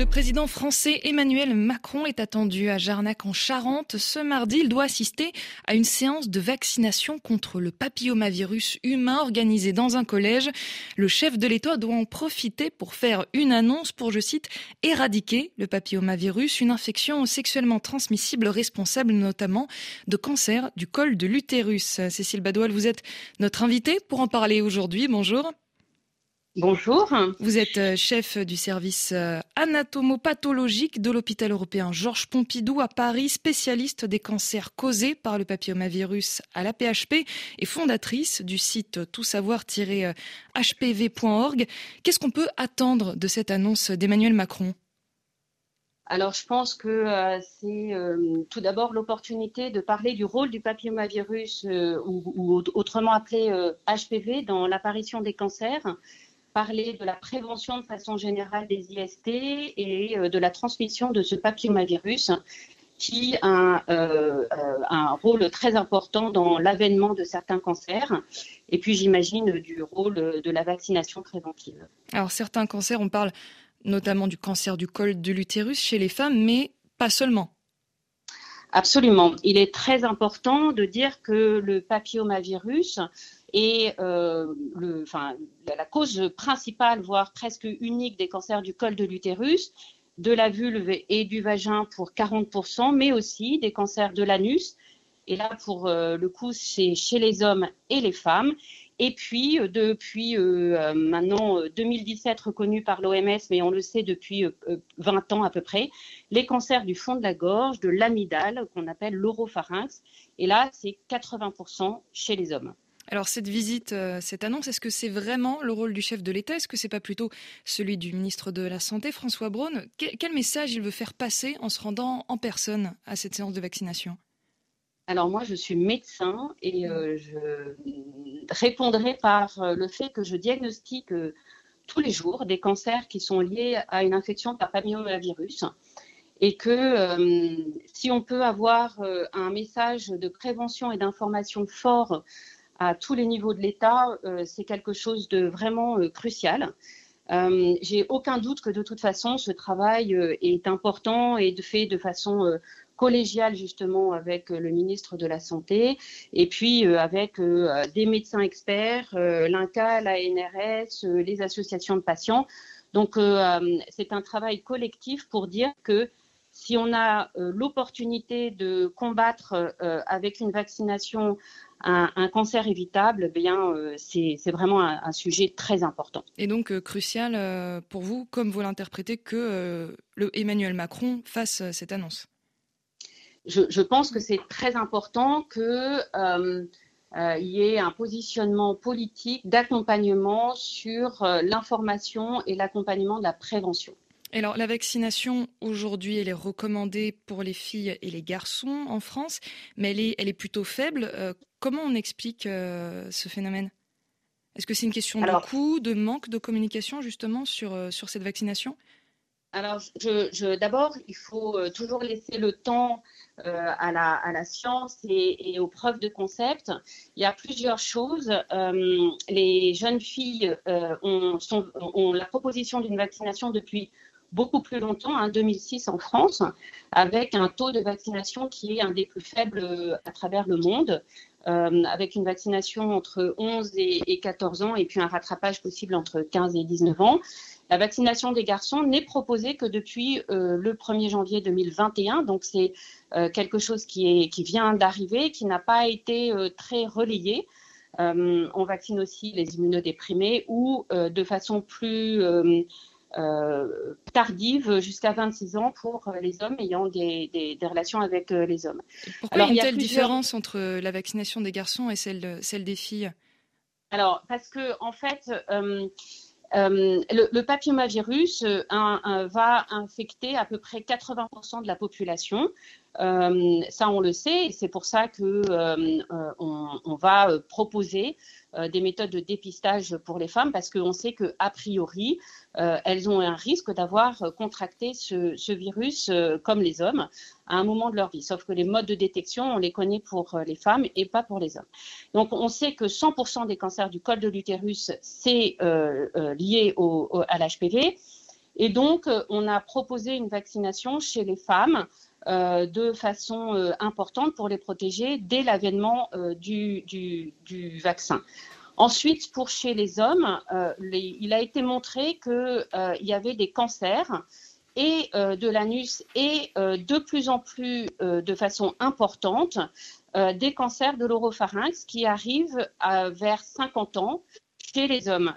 Le président français Emmanuel Macron est attendu à Jarnac en Charente. Ce mardi, il doit assister à une séance de vaccination contre le papillomavirus humain organisée dans un collège. Le chef de l'État doit en profiter pour faire une annonce pour, je cite, éradiquer le papillomavirus, une infection sexuellement transmissible responsable notamment de cancer du col de l'utérus. Cécile Badoil, vous êtes notre invitée pour en parler aujourd'hui. Bonjour. Bonjour. Vous êtes euh, chef du service euh, anatomopathologique de l'hôpital européen Georges Pompidou à Paris, spécialiste des cancers causés par le papillomavirus à la PHP et fondatrice du site toutsavoir-hpv.org. Qu'est-ce qu'on peut attendre de cette annonce d'Emmanuel Macron? Alors, je pense que euh, c'est tout d'abord l'opportunité de parler du rôle du papillomavirus, ou, autrement appelé HPV, dans l'apparition des cancers parler de la prévention de façon générale des IST et euh, de la transmission de ce papillomavirus qui a euh, euh, un rôle très important dans l'avènement de certains cancers. Et puis j'imagine du rôle de la vaccination préventive. Alors certains cancers, on parle notamment du cancer du col de l'utérus chez les femmes, mais pas seulement. Absolument. Il est très important de dire que le papillomavirus et euh, la cause principale, voire presque unique des cancers du col de l'utérus, de la vulve et du vagin pour 40%, mais aussi des cancers de l'anus. Et là, pour euh, le coup, c'est chez les hommes et les femmes. Et puis, euh, depuis maintenant 2017 reconnu par l'OMS, mais on le sait depuis 20 ans à peu près, les cancers du fond de la gorge, de l'amygdale, qu'on appelle l'oropharynx. Et là, c'est 80% chez les hommes. Alors cette visite, euh, cette annonce, est-ce que c'est vraiment le rôle du chef de l'État? Est-ce que c'est pas plutôt celui du ministre de la Santé, François Braun? Quel message il veut faire passer en se rendant en personne à cette séance de vaccination? Alors moi, je suis médecin et euh, je répondrai par euh, le fait que je diagnostique tous les jours des cancers qui sont liés à une infection par papillomavirus et que si on peut avoir un message de prévention et d'information fort à tous les niveaux de l'État, euh, c'est quelque chose de vraiment euh, crucial. Euh, J'ai aucun doute que de toute façon, ce travail est important et de fait de façon collégiale justement avec le ministre de la Santé et puis avec des médecins experts, l'INCA, la NRS, les associations de patients. Donc c'est un travail collectif pour dire que si on a l'opportunité de combattre avec une vaccination un, cancer évitable, eh bien, euh, c'est vraiment un, sujet très important. Et donc euh, crucial euh, pour vous, comme vous l'interprétez, que le Emmanuel Macron fasse cette annonce? Je, pense que c'est très important qu'il y ait un positionnement politique d'accompagnement sur l'information et l'accompagnement de la prévention. Alors, la vaccination, aujourd'hui, elle est recommandée pour les filles et les garçons en France, mais elle est, elle est plutôt faible. Euh, comment on explique euh, ce phénomène? Est-ce que c'est une question de coût, de manque de communication, justement, sur, euh, sur cette vaccination? Alors, je, d'abord, il faut toujours laisser le temps à, la, à, la, science et, aux preuves de concept. Il y a plusieurs choses. les jeunes filles ont, sont, ont, la proposition d'une vaccination depuis beaucoup plus longtemps, en hein, 2006 en France, avec un taux de vaccination qui est un des plus faibles euh, à travers le monde, euh, avec une vaccination entre 11 et, 14 ans et puis un rattrapage possible entre 15 et 19 ans. La vaccination des garçons n'est proposée que depuis euh, le 1er janvier 2021, donc c'est quelque chose qui, est, qui vient d'arriver, qui n'a pas été très relayé. on vaccine aussi les immunodéprimés ou de façon plus euh, tardive jusqu'à 26 ans pour les hommes ayant des, des, des relations avec euh, les hommes. pourquoi il y a une telle différence entre la vaccination des garçons et celle, celle des filles? Alors, parce que, en fait, euh, euh, le, le, papillomavirus va infecter à peu près 80% de la population. Ça, on le sait, et c'est pour ça que on, va proposer des méthodes de dépistage pour les femmes, parce qu'on sait que a priori, elles ont un risque d'avoir contracté ce, virus comme les hommes à un moment de leur vie. Sauf que les modes de détection, on les connaît pour les femmes et pas pour les hommes. Donc, on sait que 100% des cancers du col de l'utérus, c'est lié au, à l'HPV. Et donc, on a proposé une vaccination chez les femmes euh, de façon euh, importante pour les protéger dès l'avènement euh, du, vaccin. Ensuite, pour chez les hommes, il a été montré qu'il y avait des cancers de l'anus et de plus en plus de façon importante des cancers de l'oropharynx qui arrivent vers 50 ans chez les hommes.